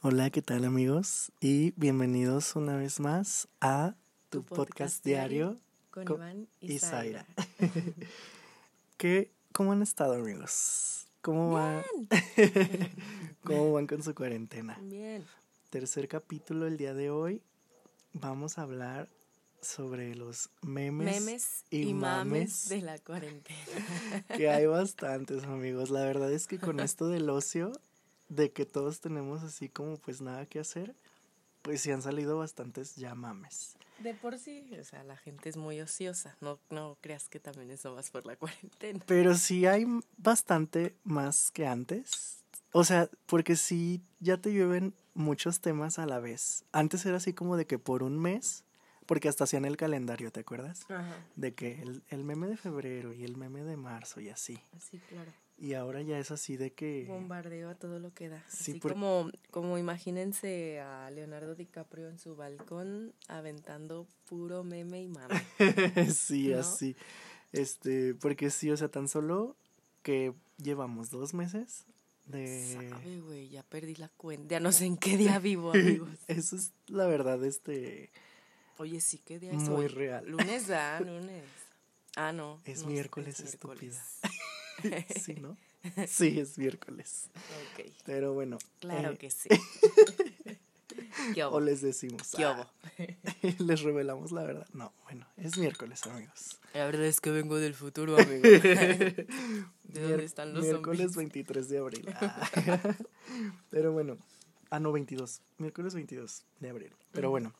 Hola, ¿qué tal amigos? Y bienvenidos una vez más a tu, podcast, diario con, con Iván y, y Zaira. Zaira. ¿Qué, ¿Cómo han estado amigos? ¿Cómo van? ¿Cómo van con su cuarentena? Bien. Tercer capítulo el día de hoy. Vamos a hablar sobre los memes, Memes y y, mames mames. de la cuarentena. que hay bastantes amigos. La verdad es que con esto del ocio, de que todos tenemos así como pues nada que hacer, pues sí han salido bastantes ya mames. De por sí, o sea, la gente es muy ociosa. No, no creas que también eso más por la cuarentena. Pero sí hay bastante más que antes. O sea, porque sí ya te llueven muchos temas a la vez. Antes era así como de que por un mes, porque hasta hacían el calendario, ¿te acuerdas? Ajá. De que el, el meme de febrero y el meme de marzo y así. Sí, claro. Y ahora ya es así de que... Bombardeo a todo lo que da. Sí, Así por- como, como imagínense a Leonardo DiCaprio en su balcón aventando puro meme y mame. sí, ¿No? así. Este, porque sí, o sea, tan solo que llevamos dos meses de... Sabe, güey, ya perdí la cuenta. Ya no sé en qué día vivo, amigos. Eso es la verdad, este, Oye, sí, ¿qué día es muy hoy? real. Lunes, ah, lunes. Ah, no. Es no, miércoles, miércoles. Sí, ¿no? Sí, es miércoles. ok, Pero bueno. claro eh, que sí. ¿Qué O les decimos. ¿Qué ah, obo? les revelamos la verdad. No, bueno, es miércoles, amigos. La verdad es que vengo del futuro, amigo. ¿De dónde están los Miércoles zombies? 23 de abril. Ah. Pero bueno. Ah, no, 22. Miércoles 22 de abril. Pero bueno.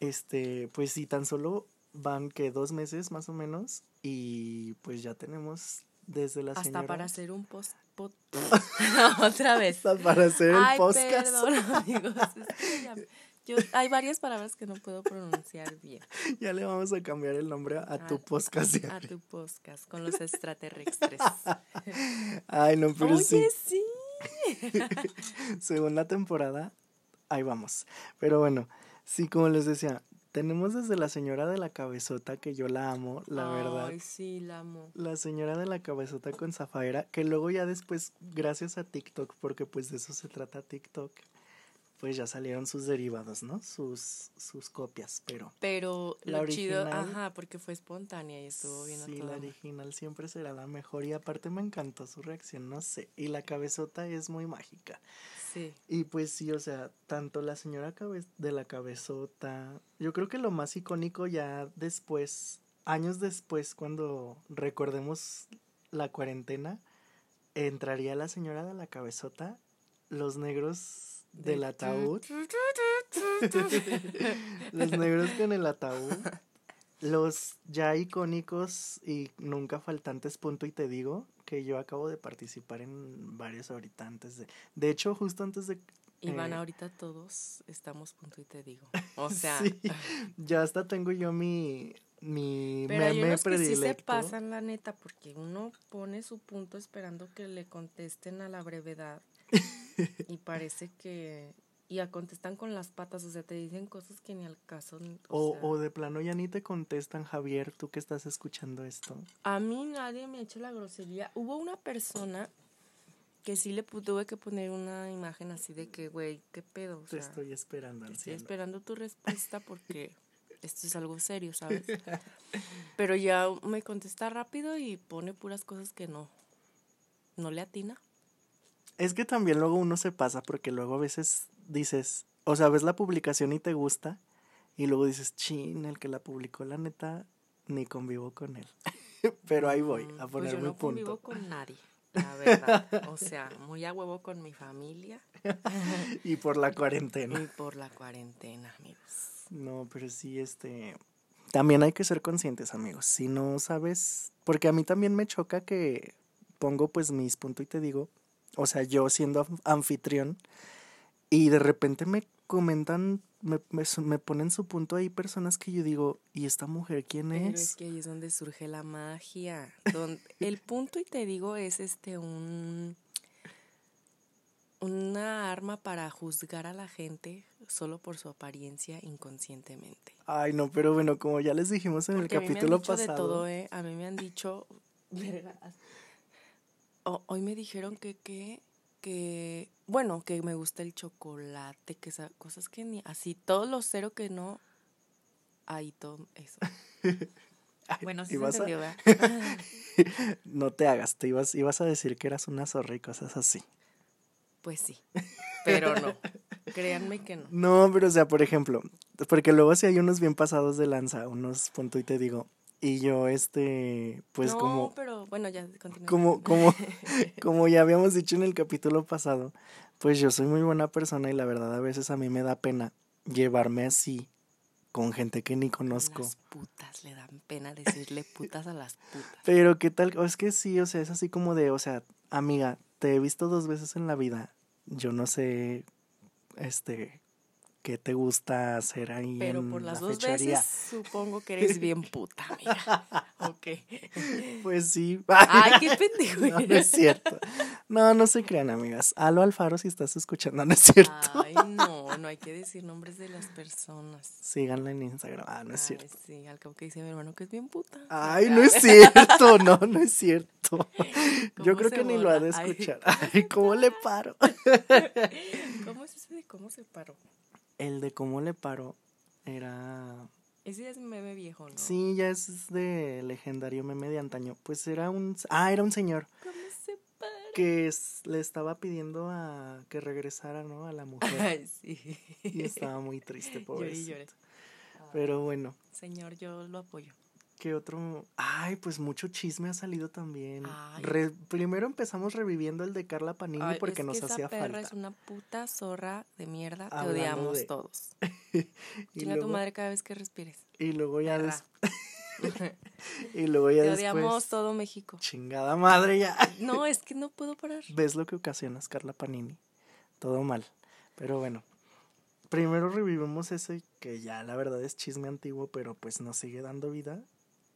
Este, pues sí, tan solo van que dos meses más o menos. Y pues ya tenemos desde la Hasta señora. para hacer un post... Otra vez. hasta para hacer el podcast. perdón, amigos. yo, hay varias palabras que no puedo pronunciar bien. Ya le vamos a cambiar el nombre a, tu podcast. A tu podcast con los extraterrestres. Ay, no, pero Oye, sí, sí. segunda temporada, ahí vamos. Pero bueno, sí, como les decía, tenemos desde la señora de la cabezota, que yo la amo, la verdad. Ay, sí, la amo. La señora de la cabezota con Zafaira, que luego ya después, gracias a TikTok, porque pues de eso se trata TikTok, pues ya salieron sus derivados, ¿no? Sus, sus copias, pero... Pero La lo chido, original- ajá, porque fue espontánea y estuvo bien Sí, la original siempre será la mejor y aparte me encantó su reacción, no sé. Y la cabezota es muy mágica. Sí. Y pues sí, o sea, tanto la señora cabe- de la cabezota, yo creo que lo más icónico ya después, años después, cuando recordemos la cuarentena, entraría la señora de la cabezota, los negros del De- ataúd, los negros con el ataúd, los ya icónicos y nunca faltantes, punto y te digo, que yo acabo de participar en varios ahorita antes de... De hecho, justo antes de... Iván, eh, ahorita todos estamos punto y te digo. O sea, Sí, ya hasta tengo yo mi, mi pero hay meme unos que sí se predilecto. pasan la neta porque uno pone su punto esperando que le contesten a la brevedad y parece que y a contestan con las patas, o sea, te dicen cosas que ni al caso. O, O, sea, o de plano ya ni te contestan, Javier, tú que estás escuchando esto. A mí nadie me ha hecho la grosería. Hubo una persona que sí le tuve que poner una imagen así de que, güey, ¿qué pedo? O Te estoy esperando, estoy anciano. esperando tu respuesta porque esto es algo serio, ¿sabes? Pero ya me contesta rápido y pone puras cosas que no, no le atina. Es que también luego uno se pasa porque luego a veces dices, o sea, ves la publicación y te gusta y luego dices, chin, el que la publicó, la neta, ni convivo con él. Pero ahí voy Mm, a pues poner yo mi no convivo con nadie, la verdad. O sea, muy a huevo con mi familia Y por la cuarentena. y por la cuarentena, amigos. No, pero sí, este. También hay que ser conscientes, amigos. Si no sabes. Porque a mí también me choca que pongo pues mis puntos y te digo. O sea, yo siendo anf- anfitrión. Y de repente me comentan. Me, me, ponen su punto ahí personas que yo digo, ¿y esta mujer quién Pero es? es que ahí es donde surge la magia. Donde, el punto, y te digo, es este un una arma para juzgar a la gente solo por su apariencia inconscientemente. Ay, no, pero bueno, como ya les dijimos en Porque el a mí me han capítulo dicho pasado. de todo, ¿eh? A mí me han dicho... hoy me dijeron que, que que, bueno, que me gusta el chocolate, que esa, cosas que ni, así, todo lo cero que no, ahí todo eso. bueno, sí se a- entendió, ¿verdad? no te hagas, te ibas, ibas a decir que eras una zorra y cosas así. Pues sí, pero no, créanme que no. No, pero o sea, por ejemplo, porque luego si hay unos bien pasados de lanza, unos punto y te digo, y yo este, pues no, como, pero bueno, ya continúa. como, como, como ya habíamos dicho en el capítulo pasado, pues yo soy muy buena persona y la verdad a veces a mí me da pena llevarme así con gente que ni conozco. Las putas, le dan pena decirle putas a las putas. Pero qué tal, o es que sí, o sea, es así como de, o sea, amiga, te he visto dos veces en la vida, yo no sé, este, qué te gusta hacer ahí Pero en por las la dos veces supongo que eres bien puta, amiga. Ok. Pues sí. Ay, qué pendejo No, no es cierto. No, no se crean, amigas. Alo Alfaro, si estás escuchando, no es cierto. Ay, no, no hay que decir nombres de las personas. Síganla en Instagram. Ah, no es Ay, cierto. sí, al cabo que dice mi hermano que es bien puta. Ay, no es cierto. No, no es cierto. Yo ¿Cómo creo que ni lo ha de? Ay. escuchar. Ay, ¿cómo le paro? ¿Cómo es ese de cómo se paró? El de cómo le paro era. Ese ya es meme viejo, ¿no? Sí, ya es de legendario meme de antaño. Pues era un. Ah, era un señor ¿Cómo se para? que es- le estaba pidiendo a que regresara, ¿no? A la mujer. Ay, sí. Y estaba muy triste, lloré. Pero bueno. Señor, yo lo apoyo. ¿Qué otro? Ay, pues mucho chisme ha salido también. Re- primero empezamos reviviendo el de Carla Panini Ay, porque es nos que esa hacía perra falta. es una puta zorra de mierda Hablando odiamos de- todos. y, Chinga tu luego, madre cada vez que respires. y luego ya perra. des- y luego ya Te después odiamos todo México. chingada madre ya. No, es que no puedo parar. ¿Ves lo que ocasionas, Carla Panini? Todo mal. Pero bueno. Primero revivimos ese que ya la verdad es chisme antiguo, pero pues nos sigue dando vida.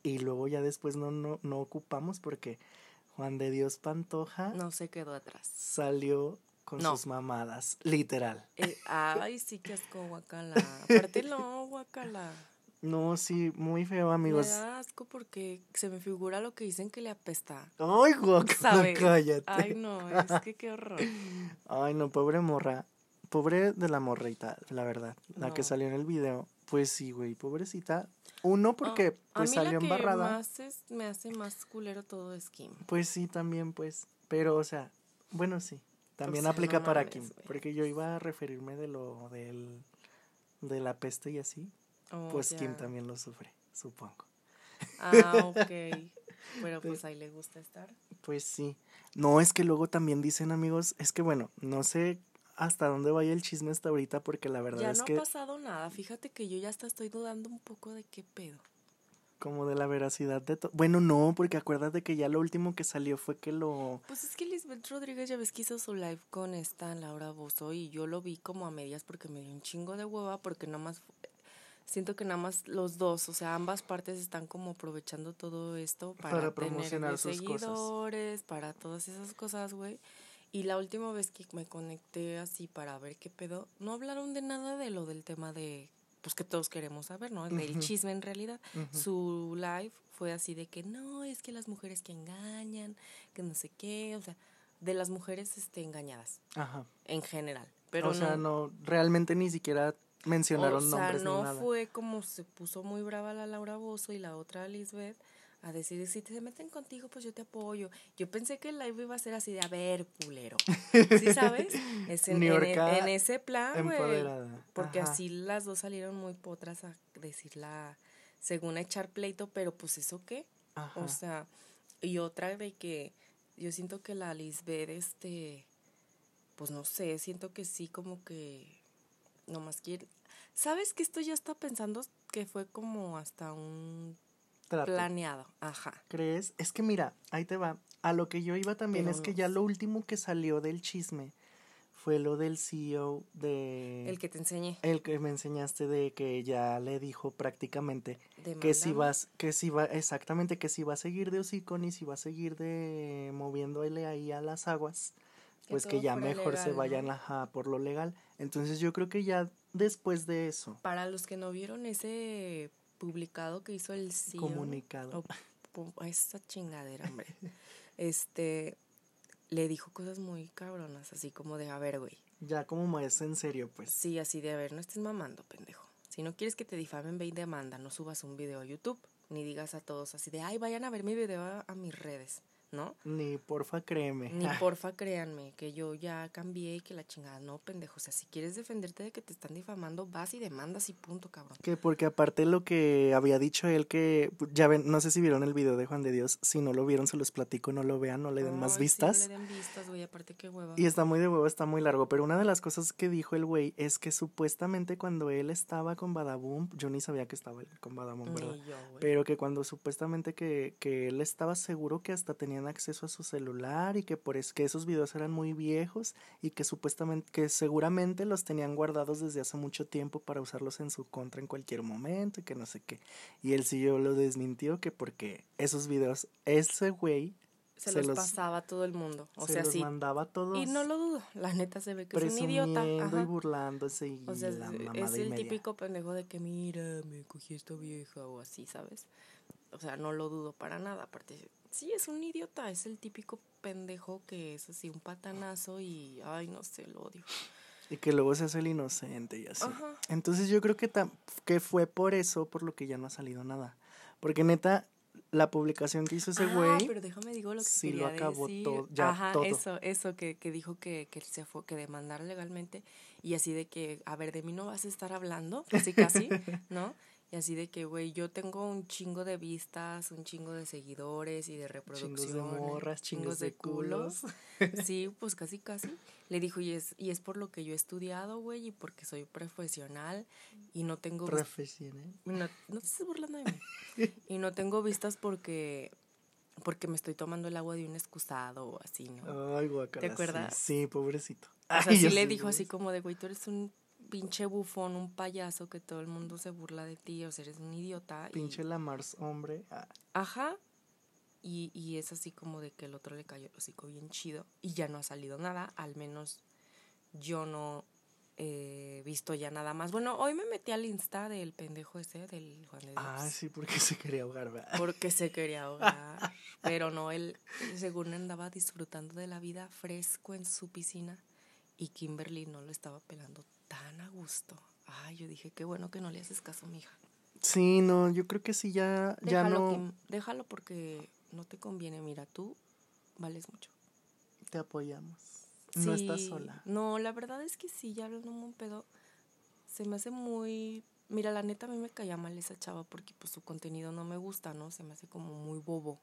Y luego ya después no, no, no ocupamos porque Juan de Dios Pantoja No se quedó atrás. salió con No. sus mamadas, literal. Eh, ay, sí que asco, guacala. Aparte no, guacala. No, sí, muy feo, Me amigos. da asco porque se me figura lo que dicen que le apesta. Ay, guacala, cállate. Ay, no, es que qué horror. Ay, no, pobre morra. Pobre de la morrita, la verdad. La que salió en el video. Pues sí, güey, pobrecita. Uno, porque Ah, pues a mí salió la que embarrada. más es- me hace más culero todo es Kim. Pues sí, también, pues. Pero, o sea, bueno, sí. También sea, aplica no para mames, Kim. Porque yo iba a referirme de lo del. de la peste y así. Oh, Pues Kim ya. también lo sufre, supongo. Ah, ok. Pero pues ahí le gusta estar. Pues sí. No, es que luego también dicen, amigos, es que bueno, no sé hasta dónde vaya el chisme hasta ahorita, porque la verdad Ya es no que, ha pasado nada. Fíjate que yo ya hasta estoy dudando un poco de qué pedo. como de la veracidad de todo. Bueno, no, porque acuérdate que ya lo último que salió fue que lo. Pues es que Lisbeth Rodríguez ya ves que hizo su live con esta Laura Bozo y yo lo vi como a medias porque me dio un chingo de hueva porque nada más siento que nada más los dos, o sea, ambas partes están como aprovechando todo esto para, Para tener promocionar de sus cosas. seguidores, para todas esas cosas, güey. Y la última vez que me conecté así para ver qué pedo, no hablaron de nada de lo del tema de pues que todos queremos saber, ¿no? Del chisme en realidad. Su live fue así de que no, es que las mujeres que engañan, que no sé qué, o sea, de las mujeres este, engañadas Ajá. en general. Pero o sea, no, realmente ni siquiera mencionaron o sea, nombres no nada. fue como se puso muy brava la Laura Bozo y la otra Lisbeth a decir, si te meten contigo, pues yo te apoyo. Yo pensé que el live iba a ser así de, a ver, culero. ¿Sí sabes? Es en, en- Niurka en ese plan, güey. Porque Ajá. así las dos salieron muy potras a decir la, según a echar pleito, pero pues eso qué. Ajá. O sea, y otra de que yo siento que la Lisbeth, este, pues no sé, siento que sí como que nomás quiere. ¿Sabes que esto ya está pensando que fue como hasta un Trato. planeado? Ajá. ¿Crees? Es que mira, ahí te va. A lo que yo iba también Pero es que no ya lo último que salió del chisme fue lo del CEO de... El que te enseñé. el que me enseñaste de que ya le dijo prácticamente que si vas, que si va, exactamente, que si va a seguir de hocicón y si va a seguir de moviéndole ahí a las aguas, Que pues que ya mejor se legal, ¿no? vayan ajá, por lo legal. Entonces yo creo que ya después de eso, Para los que no vieron ese publicado que hizo el CEO. comunicado. o pu- esa chingadera, hombre. Este le dijo cosas muy cabronas, así como de, a ver, güey. Ya como más en serio, pues. Sí, así de, a ver, no estés mamando, pendejo. Si no quieres que te difamen, ve y demanda, no subas un video a YouTube, ni digas a todos así de, ay, vayan a ver mi video a, a mis redes. ¿No? Ni porfa créeme. Ni porfa créanme, que yo ya cambié y que la chingada, no, pendejo. O sea, si quieres defenderte de que te están difamando, vas y demandas y punto, cabrón. Que porque aparte lo que había dicho él que, ya ven, no sé si vieron el video de Juan de Dios, si no lo vieron se los platico, no lo vean, no le den más vistas. no le den vistas, güey, aparte qué hueva. Y está muy de huevo, está muy largo, pero una de las cosas que dijo el güey es que supuestamente cuando él estaba con Badaboom, yo ni sabía que estaba con Badaboom, ¿verdad? pero que cuando supuestamente que, que él estaba seguro que hasta tenía acceso a su celular y que por es que esos videos eran muy viejos y que supuestamente que seguramente los tenían guardados desde hace mucho tiempo para usarlos en su contra en cualquier momento y que no sé qué. Y él sí yo lo desmintió que porque esos videos ese güey se, los, pasaba a todo el mundo. O sea, los mandaba a todos. Y no lo dudo. La neta se ve que es un idiota. y burlándose y o sea, es el típico pendejo de que mira, me cogí esta vieja o así, ¿sabes? O sea, no lo dudo para nada. Aparte, sí, es un idiota. Es el típico pendejo que es así un patanazo y, ay, no sé, lo odio. Y que luego se hace el inocente y así. Entonces yo creo que, que fue por eso por lo que ya no ha salido nada. Porque neta, la publicación que hizo ese ah, güey. pero déjame digo lo que sí lo acabó todo. Ya Ajá, eso, eso que, que dijo que, que se fue, que demandar legalmente y así de que, a ver, de mí no vas a estar hablando, casi casi, ¿no? Y así de que, güey, yo tengo un chingo de vistas, un chingo de seguidores y de reproducciones. Chingos de morras, chingos, de, culos. sí, pues casi, casi. Le dijo, y es, y es por lo que yo he estudiado, güey, y porque soy profesional y no tengo... Profesional. No, no te estés burlando de mí. y no tengo vistas porque porque me estoy tomando el agua de un excusado o así, ¿no? Ay, guacala. ¿Te acuerdas? Sí, pobrecito. O sea, sí le dijo así como de, güey, tú eres un pinche bufón, un payaso que todo el mundo se burla de ti, o sea, eres un idiota. Pinche la Mars, hombre. Ah. Ajá. Y, y es así como de que el otro le cayó el hocico bien chido y ya no ha salido nada, al menos yo no he visto ya nada más. Bueno, hoy me metí al Insta del pendejo ese, del Juan de Dios. Ah, sí, porque se quería ahogar, ¿verdad? Porque se quería ahogar. Pero no, él según andaba disfrutando de la vida fresco en su piscina y Kimberly no lo estaba pelando tan a gusto. Ay, yo dije, qué bueno que no le haces caso, mija. Sí, no, yo creo que sí, ya, ya no. déjalo porque no te conviene. Mira, tú vales mucho. Te apoyamos. no estás sola. No, la verdad es que sí, ya hablando un pedo, se me hace muy. Mira, la neta a mí me caía mal esa chava porque pues su contenido no me gusta, ¿no? Se me hace como muy bobo,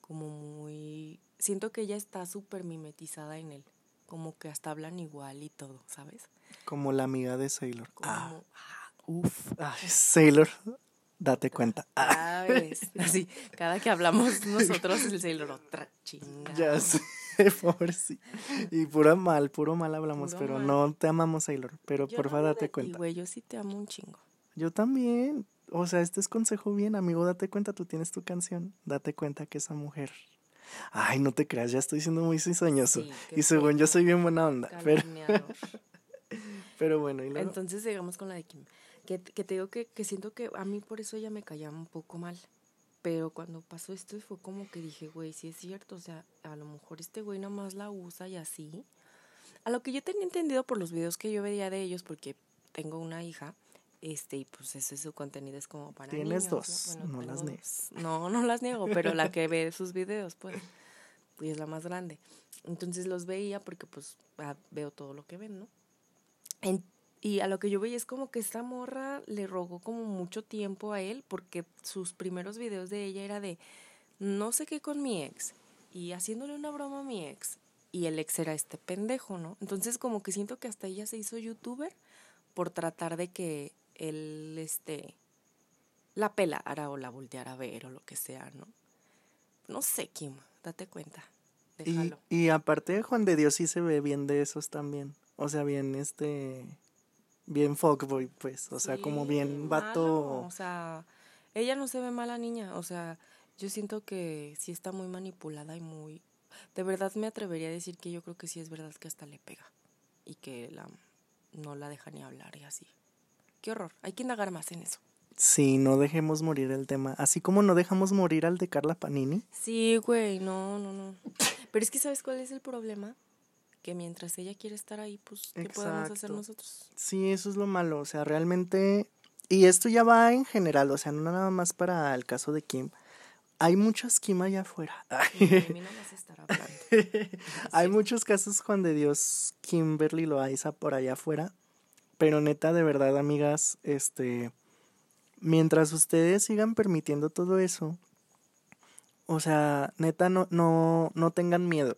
como muy... Siento que ella está súper mimetizada en él, como que hasta hablan igual y todo, ¿sabes? Como la amiga de Sailor. ah, uf. Sailor, date cuenta. Ah, así, cada que hablamos nosotros, el Sailor, otra chingada. Ya sé, por sí. Y puro mal, puro mal hablamos, pero no te amamos, Sailor. Pero por favor, date cuenta. Güey, yo sí te amo un chingo. Yo también. O sea, este es consejo bien, amigo. Date cuenta, tú tienes tu canción. Date cuenta que esa mujer. Ay, no te creas, ya estoy siendo muy cizañoso. y según yo soy bien buena onda. Pero... Pero bueno, y luego? Entonces llegamos con la de Kim. Que, que te digo que, que siento que a mí por eso ella me callaba un poco mal. Pero cuando pasó esto fue como que dije, güey, sí es cierto, o sea, a lo mejor este güey nada más la usa y así. A lo que yo tenía entendido por los videos que yo veía de ellos, porque tengo una hija, este, y pues ese su contenido es como para Tienes dos, no, las niegas. No, no las niego, pero la que ve sus videos, pues, y es la más grande. Entonces los veía porque pues ah, veo todo lo que ven, ¿no? Y a lo que yo veía es como que esta morra le rogó como mucho tiempo a él porque sus primeros videos de ella era de no sé qué con mi ex y haciéndole una broma a mi ex y el ex era este pendejo, ¿no? Entonces como que siento que hasta ella se hizo youtuber por tratar de que él este la pelara o la volteara a ver o lo que sea, ¿no? No sé, Kim, date cuenta. Déjalo. Y, y aparte Juan de Dios sí se ve bien de esos también. O sea, bien este bien fuckboy, pues, o sea, como bien vato. o sea, ella no se ve mala niña, o sea, yo siento que sí está muy manipulada y muy de verdad me atrevería a decir que yo creo que sí es verdad que hasta le pega y que la no la deja ni hablar y así. Qué horror, hay que indagar más en eso. Sí, no dejemos morir el tema. Así como no dejamos morir al de Carla Panini. Sí, güey, no, no, no. Pero es que, ¿sabes cuál es el problema? Que mientras ella quiere estar ahí, pues, ¿qué podemos hacer Exacto. nosotros? Sí, eso es lo malo. O sea, realmente. Y esto ya va en general, o sea, no nada más para el caso de Kim. Hay muchas Kim allá afuera. A mí no. Hay muchos casos Juan de Dios, Kimberly Loaiza por allá afuera. Pero neta, de verdad, amigas, este. Mientras ustedes sigan permitiendo todo eso, o sea, neta, no, no, no tengan miedo.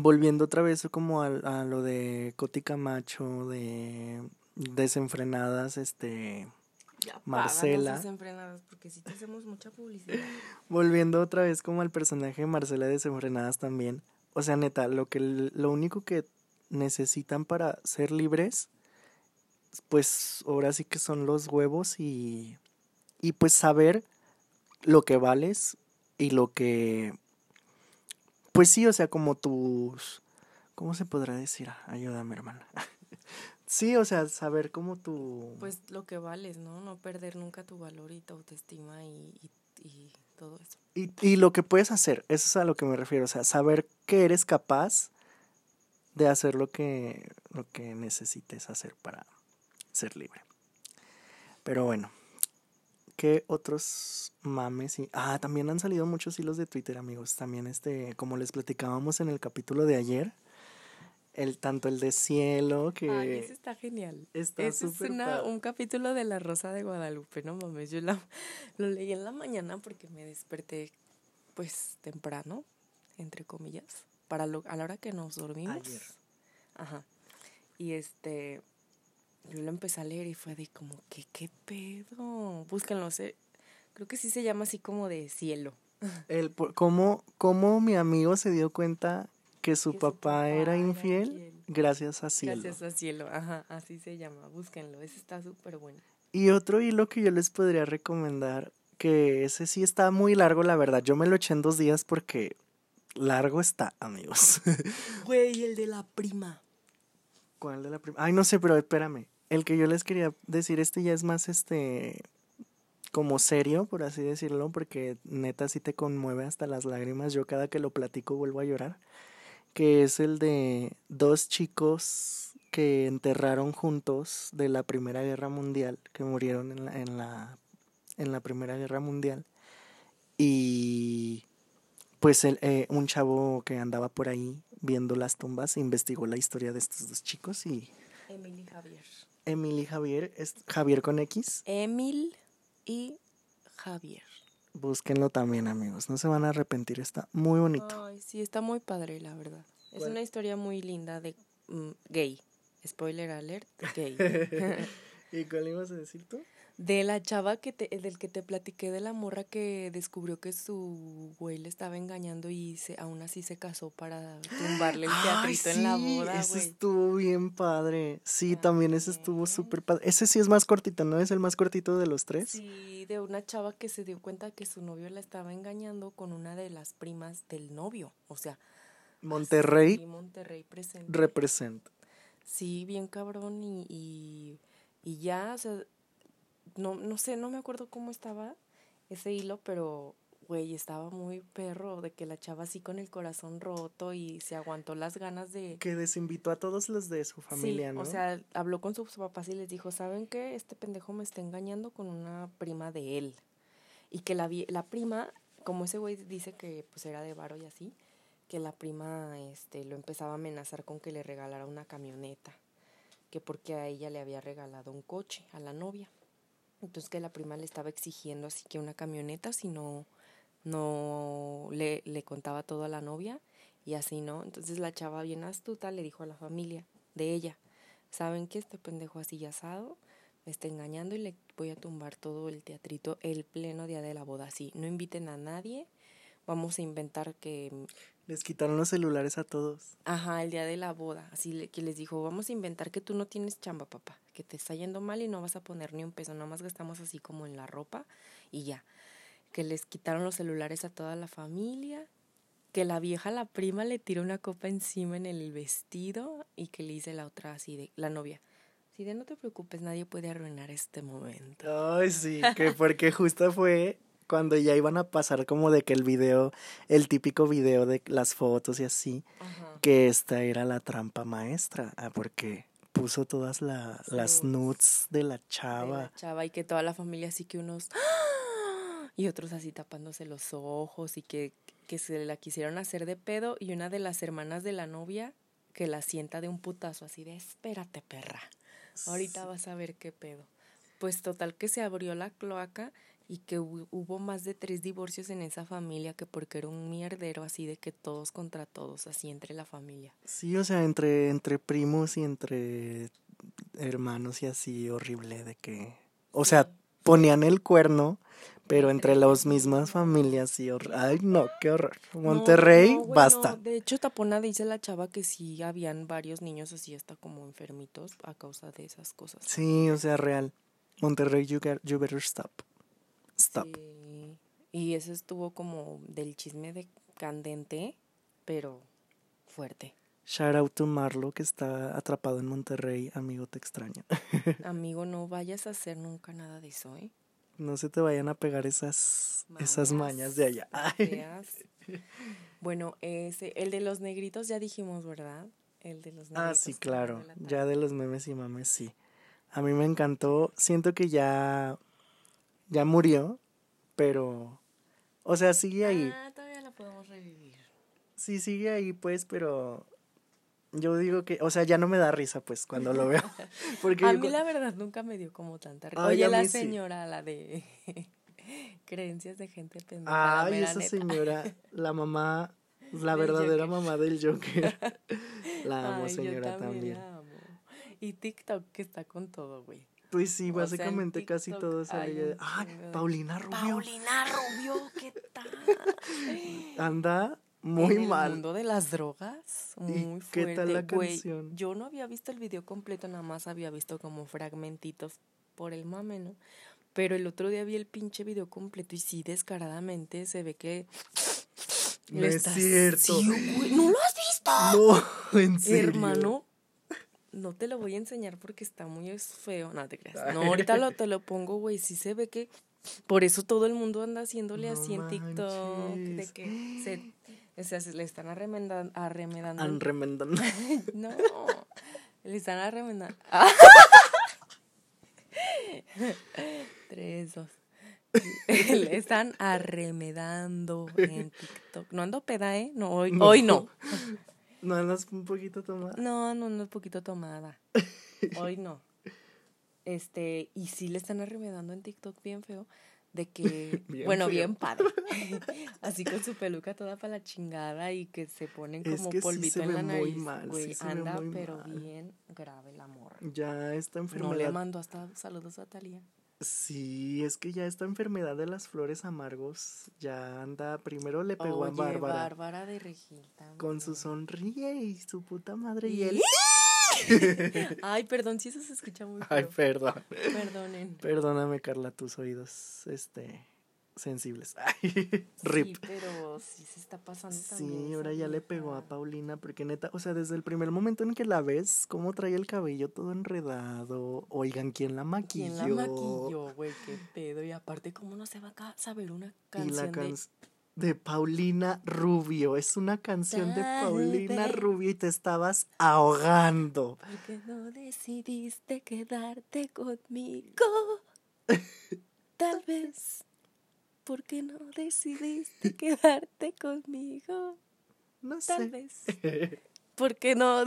Volviendo otra vez como a, a lo de Coti Camacho, de desenfrenadas, este. Ya, Marcela. desenfrenadas, porque si te hacemos mucha publicidad. Volviendo otra vez como al personaje de Marcela de Desenfrenadas también. O sea, neta, lo que lo único que necesitan para ser libres, pues ahora sí que son los huevos y, y pues saber lo que vales y lo que, pues sí, o sea, como tus, ¿cómo se podrá decir? Ayúdame, hermana. sí, o sea, saber como tu... Pues lo que vales, ¿no? No perder nunca tu valor y tu autoestima y, y, y todo eso. Y, y lo que puedes hacer, eso es a lo que me refiero, o sea, saber que eres capaz de hacer lo que, lo que necesites hacer para ser libre. Pero bueno, ¿qué otros mames? Y, ah, también han salido muchos hilos de Twitter, amigos. También este, como les platicábamos en el capítulo de ayer, el tanto el de cielo que Ay, ese está genial. está Ese es una- un capítulo de La Rosa de Guadalupe, no mames. Yo la- lo leí en la mañana porque me desperté, pues, temprano, entre comillas, para lo, a la hora que nos dormimos. Ayer. Ajá. Y este, yo lo empecé a leer y fue de como, que qué pedo? Búsquenlo, sé. Creo que sí se llama así como de cielo. El, por- ¿cómo, ¿Cómo mi amigo se dio cuenta que su, Que su papá, era infiel. Gracias a cielo. Gracias a cielo, ajá, así se llama. Búsquenlo, ese está súper bueno. Y otro hilo que yo les podría recomendar, que ese sí está muy largo, la verdad. Yo me lo eché en dos días porque largo está, amigos. Güey, el de la prima. ¿Cuál de la primera? Ay, no sé, pero espérame. El que yo les quería decir, este ya es más, este, como serio, por así decirlo, porque neta sí te conmueve hasta las lágrimas. Yo cada que lo platico vuelvo a llorar. Que es el de dos chicos que enterraron juntos de la Primera Guerra Mundial, que murieron en la, en la, en la Primera Guerra Mundial. Y pues el, eh, un chavo que andaba por ahí viendo las tumbas investigó la historia de estos dos chicos y Emil y Javier. Emil y Javier, es Javier con X, Emil y Javier. búsquenlo también amigos, no se van a arrepentir, está muy bonito. Ay, sí, está muy padre, la verdad. Es una historia muy linda de mm, gay. Spoiler alert, gay. ¿Y cuál ibas a decir tú? De la chava que te, del que te platiqué de la morra que descubrió que su güey le estaba engañando y se, aún así se casó para tumbarle el teatrito en la boda, ese güey. estuvo bien padre. Sí, también ese estuvo súper padre. Ese sí es más cortito, ¿no? Es el más cortito de los tres. Sí, de una chava que se dio cuenta que su novio la estaba engañando con una de las primas del novio. O sea, Monterrey así, Monterrey presente. representa. Sí, bien cabrón y, y, y ya, o sea, no, no sé, no me acuerdo cómo estaba ese hilo, pero, güey, estaba muy perro de que la chava así con el corazón roto y se aguantó las ganas de... Que desinvitó a todos los de su familia, sí, ¿no? o sea, habló con sus papás y les dijo, ¿saben qué? Este pendejo me está engañando con una prima de él. Y que la, la prima, como ese güey dice que pues era de varo y así, que la prima este, lo empezaba a amenazar con que le regalara una camioneta, que porque a ella le había regalado un coche, a la novia. Entonces que la prima le estaba exigiendo así que una camioneta, si no, no le, le contaba todo a la novia y así, ¿no? Entonces la chava bien astuta le dijo a la familia de ella, ¿saben que este pendejo así asado me está engañando y le voy a tumbar todo el teatrito el pleno día de la boda? Así, no inviten a nadie, vamos a inventar que Les quitaron los celulares a todos. Ajá, el día de la boda. Así que les dijo, vamos a inventar que tú no tienes chamba, papá. Que te está yendo mal y no vas a poner ni un peso. Nada más gastamos así como en la ropa y ya. Que les quitaron los celulares a toda la familia. Que la vieja, la prima, le tira una copa encima en el vestido y que le dice la otra así de, la novia. Así de, no te preocupes, nadie puede arruinar este momento. Ay, sí, que porque justo fue cuando ya iban a pasar como de que el video, el típico video de las fotos y así, que esta era la trampa maestra, ah, porque puso todas la, las nudes de la chava. la chava y que toda la familia así que unos ¡ah! y otros así tapándose los ojos y que, que se la quisieron hacer de pedo y una de las hermanas de la novia que la sienta de un putazo así de espérate perra, ahorita vas a ver qué pedo. Pues total que se abrió la cloaca y que hubo más de tres divorcios en esa familia que porque era un mierdero así de que todos contra todos, así entre la familia. Sí, o sea, entre, entre primos y entre hermanos y así horrible de que, o sea, ponían el cuerno, pero entre las mismas familias y ay no, qué horror. Monterrey, basta. De hecho, Tapona dice la chava que sí habían varios niños así hasta como enfermitos a causa de esas cosas. Sí, o sea, real. Monterrey, you, you better stop. Stop. Y eso estuvo como del chisme de candente, pero fuerte. Shout out to Marlo que está atrapado en Monterrey, amigo te extraño. amigo, no vayas a hacer nunca nada de eso, ¿eh? No se te vayan a pegar esas mañas, esas mañas de allá. bueno, ese, el de los negritos ya dijimos, ¿verdad? El de los negritos. Ah, sí, claro. Ya de los memes y mames, sí. A mí me encantó. Siento que ya ya murió, pero, o sea, sigue ahí. Ah, todavía la podemos revivir. Sí, sigue ahí, pues, pero yo digo que, o sea, ya no me da risa, pues, cuando lo veo. Porque a mí la verdad nunca me dio como tanta risa. Oye, la señora, la de creencias de gente pendeja. Ay, esa señora, la mamá, la verdadera mamá del Joker. la amo, señora, también. Y TikTok que está con todo, güey. Pues sí, básicamente casi todos Ay, Paulina Rubio. Paulina Rubio, ¿qué tal? Anda muy en mal. El mundo de las drogas, muy fuerte. ¿Qué tal la canción? yo no había visto el video completo, nada más había visto como fragmentitos por el mame, ¿no? Pero el otro día vi el pinche video completo y sí, descaradamente se ve que. No es cierto. ¿No lo has visto? No, en serio. Hermano, no te lo voy a enseñar porque está muy feo. No te creas. No, ahorita lo, te lo pongo, güey. Sí se ve que. Por eso todo el mundo anda haciéndole así en TikTok. De que se. O sea, se le están arremedando. Arremedando. no. Le están arremedando. Tres, dos. Le están arremedando en TikTok. No ando peda, ¿eh? No, hoy no. Hoy no. ¿No andas un poquito tomada? No, no, no un poquito tomada. Hoy no. Este, y sí le están arremedando en TikTok bien feo de que, bueno, bien padre. Así con su peluca toda para la chingada y que se ponen como polvito en la nariz. Güey, anda, pero bien grave el amor. Ya esta enfermedad. No le mando hasta saludos a Talía. Sí, es que ya esta enfermedad de las flores amargos ya anda. Primero le pegó a Bárbara. Bárbara de Regil Con su sonríe y su puta madre y él. Ay, perdón, si eso se escucha muy Ay, perdón. Perdonen. Perdóname, Carla, tus oídos, este, sensibles. Rip. Sí, pero sí se está pasando Sí, ahora ya le pegó a Paulina, porque neta, o sea, desde el primer momento en que la ves, cómo trae el cabello todo enredado. Oigan, ¿quién la maquilló? ¿Quién la maquilló, güey? Qué pedo. Y aparte, ¿cómo no se va a saber una canción y la de de Paulina Rubio. Es una canción de Paulina Rubio y te estabas ahogando. ¿Por qué no decidiste quedarte conmigo? Tal vez. ¿Por qué no decidiste quedarte conmigo? No sé. Tal vez. ¿Por qué no?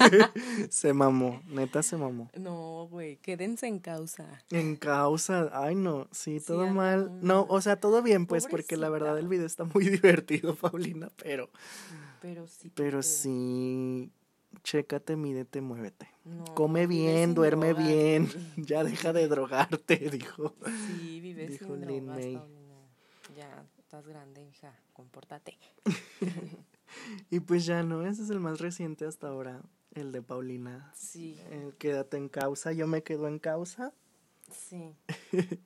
se mamó, neta se mamó. No, güey, quédense en causa. En causa, ay no, sí, todo mal. No, o sea, todo bien, pues, porque la verdad el video está muy divertido, Paulina, pero. Pero sí. Pero sí, chécate, mídete, muévete. Come bien, duerme bien, ya deja de drogarte, dijo. Sí, vives dijo sin drogas, Ya estás grande, hija, compórtate. y pues ya no, ese es el más reciente hasta ahora, el de Paulina. Sí. quédate en causa, yo me quedo en causa. Sí.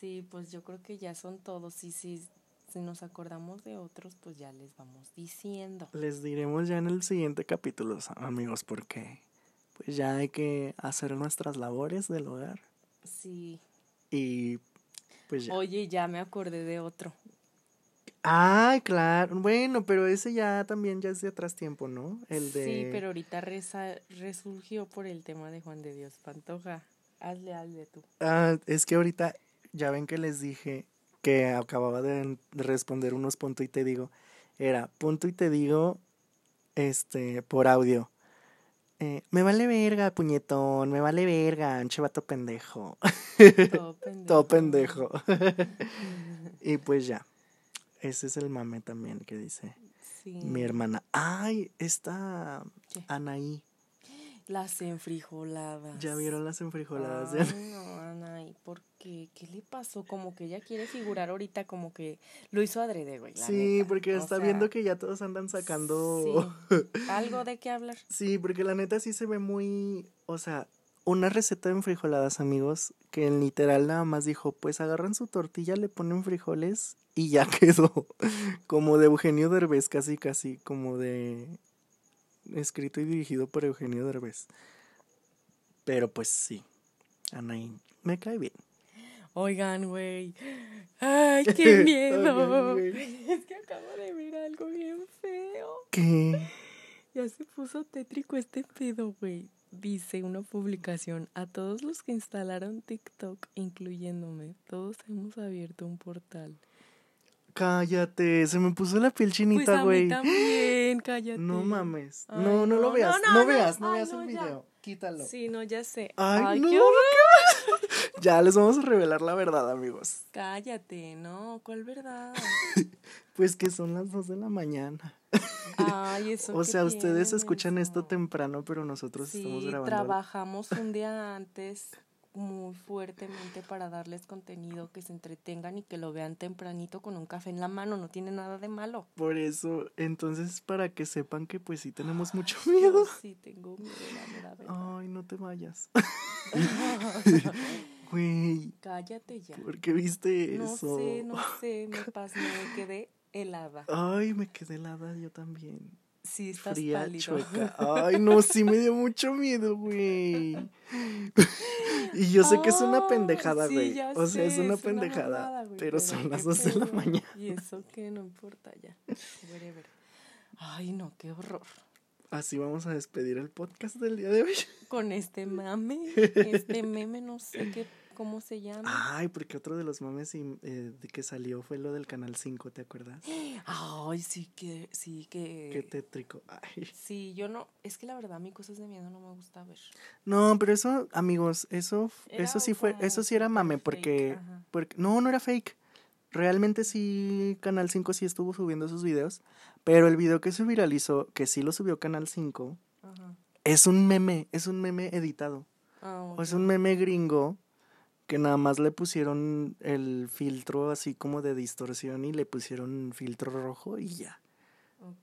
sí, pues yo creo que ya son todos. Sí, sí, si nos acordamos de otros, pues ya les vamos diciendo. Les diremos ya en el siguiente capítulo, amigos, porque pues ya hay que hacer nuestras labores del hogar. Sí. Y Pues ya. Oye, ya me acordé de otro. Ay, claro. Bueno, pero ese ya también ya es de atrás tiempo, ¿no? El de. Sí, pero ahorita reza- resurgió por el tema de Juan de Dios Pantoja. Hazle, hazle tú. Ah, es que ahorita ya ven que les dije que acababa de, de responder unos punto y te digo. Era punto y te digo, este, por audio. Eh, me vale verga, puñetón, me vale verga, anche vato pendejo. Todo pendejo. Todo pendejo. y pues ya. Ese es el mame también que dice Sí. mi hermana. Ay, ¿Qué? Anaí. Las enfrijoladas. ¿Ya vieron las enfrijoladas Ay, no, ¿por qué? ¿Qué le pasó? Como que ella quiere figurar ahorita como que lo hizo adrede, güey. la Sí, neta. porque O está sea, viendo que ya todos andan sacando. sí, algo de qué hablar. Sí, porque la neta sí se ve muy. O sea, una receta de enfrijoladas, amigos, que en literal nada más dijo: Pues agarran su tortilla, le ponen frijoles y ya quedó. Como de Eugenio Derbez, casi, casi. Como de. Escrito y dirigido por Eugenio Derbez. Pero pues sí. Anaí, me cae bien. Oigan, güey. Ay, qué miedo. Es que acabo de ver algo bien feo. ¿Qué? Ya se puso tétrico este pedo, güey. Dice una publicación, a todos los que instalaron TikTok, incluyéndome, todos hemos abierto un portal. Cállate, se me puso la piel Pues chinita, a güey. mí también, cállate. No mames. Ay, no, no, no, lo veas. no, No, no. veas, no Ay, veas no, el ya. Quítalo. Sí, no, ya sé. Ay, no, qué. Ya les vamos a revelar la verdad, amigos. Cállate, no, ¿cuál verdad? Pues que son las 2 de la mañana. Ay, eso O sea, ustedes escuchan esto temprano, pero nosotros estamos grabando. trabajamos un día antes muy fuertemente para darles contenido que se entretengan y que lo vean tempranito con un café en la mano, no tiene nada de malo. Por eso, entonces, para que sepan que pues sí tenemos mucho Yo miedo. sí tengo miedo, la verdad. Ay, no te vayas. Güey, Cállate ya. ¿por qué viste No eso? sé, no sé, me pasé, me quedé helada. Ay, me quedé helada yo también. Sí, estás Fría, pálido. chueca. Ay, no, sí me dio mucho miedo, güey. Y yo sé que es una Ah, pendejada, güey. o sea, es una pendejada. güey, pero son las 2 de la mañana. Y eso que no importa ya. Whatever. Ay, no, qué horror. Así vamos a despedir el podcast del día de hoy. Con este mame, este meme, no sé qué, cómo se llama. Ay, porque otro de los mames eh, de que salió fue lo del Canal 5, ¿te acuerdas? Ay, sí que, sí que. Qué tétrico. Ay. Sí, yo no, es que la verdad, mi cosas de miedo no me gusta ver. No, pero eso, amigos, eso, Era eso sí fue, eso sí era mame, porque, porque, no, no era fake. Realmente sí, Canal 5 sí estuvo subiendo sus videos, pero el video que se viralizó, que sí lo subió Canal 5, Ajá. es un meme, es un meme editado. Ah, O es un meme gringo que nada más le pusieron el filtro así como de distorsión y le pusieron filtro rojo y ya.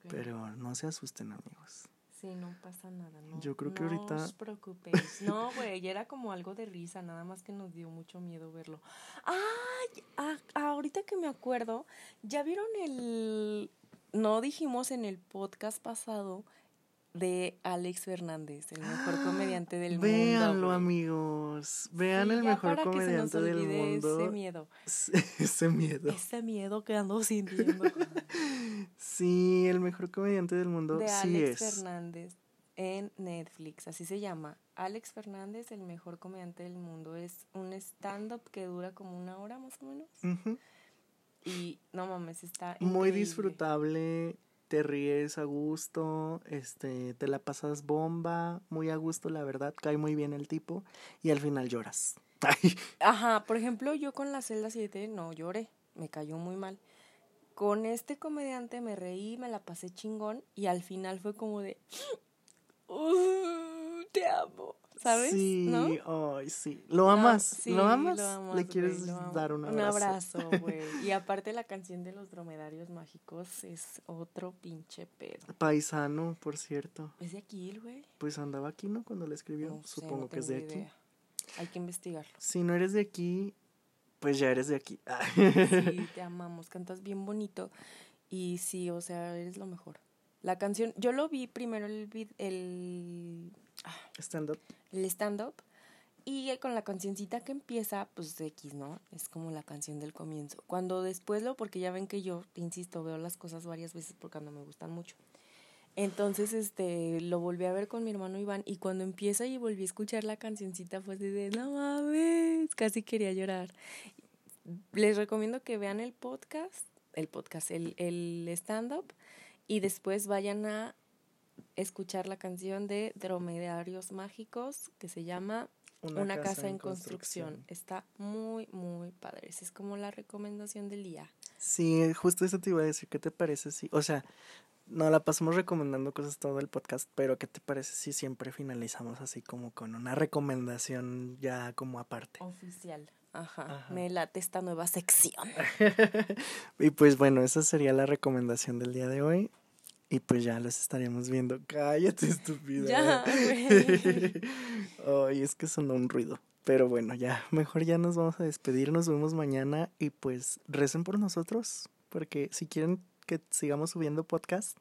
Pero no se asusten, amigos. Sí, no pasa nada, no. Yo creo que no ahorita- os preocupéis. No, güey, era como algo de risa, nada más que nos dio mucho miedo verlo. ¡Ay! Ah, ahorita que me acuerdo, ¿ya vieron el. No dijimos en el podcast pasado de Alex Fernández, el mejor comediante del mundo. Véanlo, amigos. Vean Sí, el mejor para que se nos comediante del mundo. Ese miedo. Ese miedo. Ese miedo que ando sintiendo. Sí, el mejor comediante del mundo de sí Alex es. Fernández en Netflix, así se llama. Alex Fernández, el mejor comediante del mundo. Es un stand-up que dura como una hora más o menos. Ujú. Y no mames, está Muy disfrutable, te ríes a gusto, este, te la pasas bomba, muy a gusto, la verdad, cae muy bien el tipo y al final lloras. Ajá, por ejemplo, yo con la celda 7 no lloré, me cayó muy mal. Con este comediante me reí, me la pasé chingón y al final fue como de "Uh, te amo, ¿sabes? Sí, ¿No? ay, sí. ¿Lo No, amas? sí, ¿Lo amas? amas, ¿Le quieres dar un Un abrazo? abrazo, güey. y aparte la canción de los dromedarios mágicos es otro pinche pedo. Paisano, por cierto. ¿Es de aquí el güey? Pues andaba aquí, ¿no? Cuando le escribió. No Supongo no que es de aquí. Hay que investigarlo. Si no eres de aquí, pues ya eres de aquí. Sí, te amamos, cantas bien bonito. Y sí, o sea, eres lo mejor. La canción, yo lo vi primero el, el, ah, Stand up. el stand-up Y con la cancioncita que empieza, pues X, ¿no? Es como la canción del comienzo. Cuando después lo, porque ya ven que yo, te insisto, veo las cosas varias veces porque no me gustan mucho. Entonces, este, lo volví a ver con mi hermano Iván y cuando empieza y volví a escuchar la cancioncita fue así de, no mames, casi quería llorar. Les recomiendo que vean el podcast, el podcast, el, el stand-up y después vayan a escuchar la canción de Dromedarios Mágicos que se llama una, casa, en construcción. Está muy, muy padre. Esa es como la recomendación del día. Sí, justo eso te iba a decir. ¿Qué te parece si, o sea, no la pasamos recomendando cosas todo el podcast, pero ¿qué te parece si siempre finalizamos así como con una recomendación ya como aparte? Oficial. Ajá, me late esta nueva sección. y pues bueno, esa sería la recomendación del día de hoy. Y pues ya los estaríamos viendo. Cállate, estúpida. Ya, güey. Ay, es que sonó un ruido. Pero bueno, ya, mejor ya nos vamos a despedir. Nos vemos mañana y pues recen por nosotros. Porque si quieren que sigamos subiendo podcast,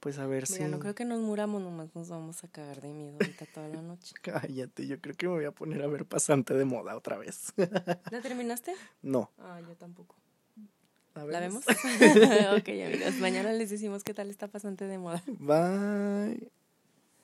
pues a ver si. no creo que nos muramos, nomás nos vamos a cagar de miedo ahorita toda la noche. Cállate, yo creo que me voy a poner a ver pasante de moda otra vez. ¿La terminaste? No. Ah, yo tampoco. ¿La vemos? ok, amigos. Mañana les decimos qué tal está pasante de moda. Bye.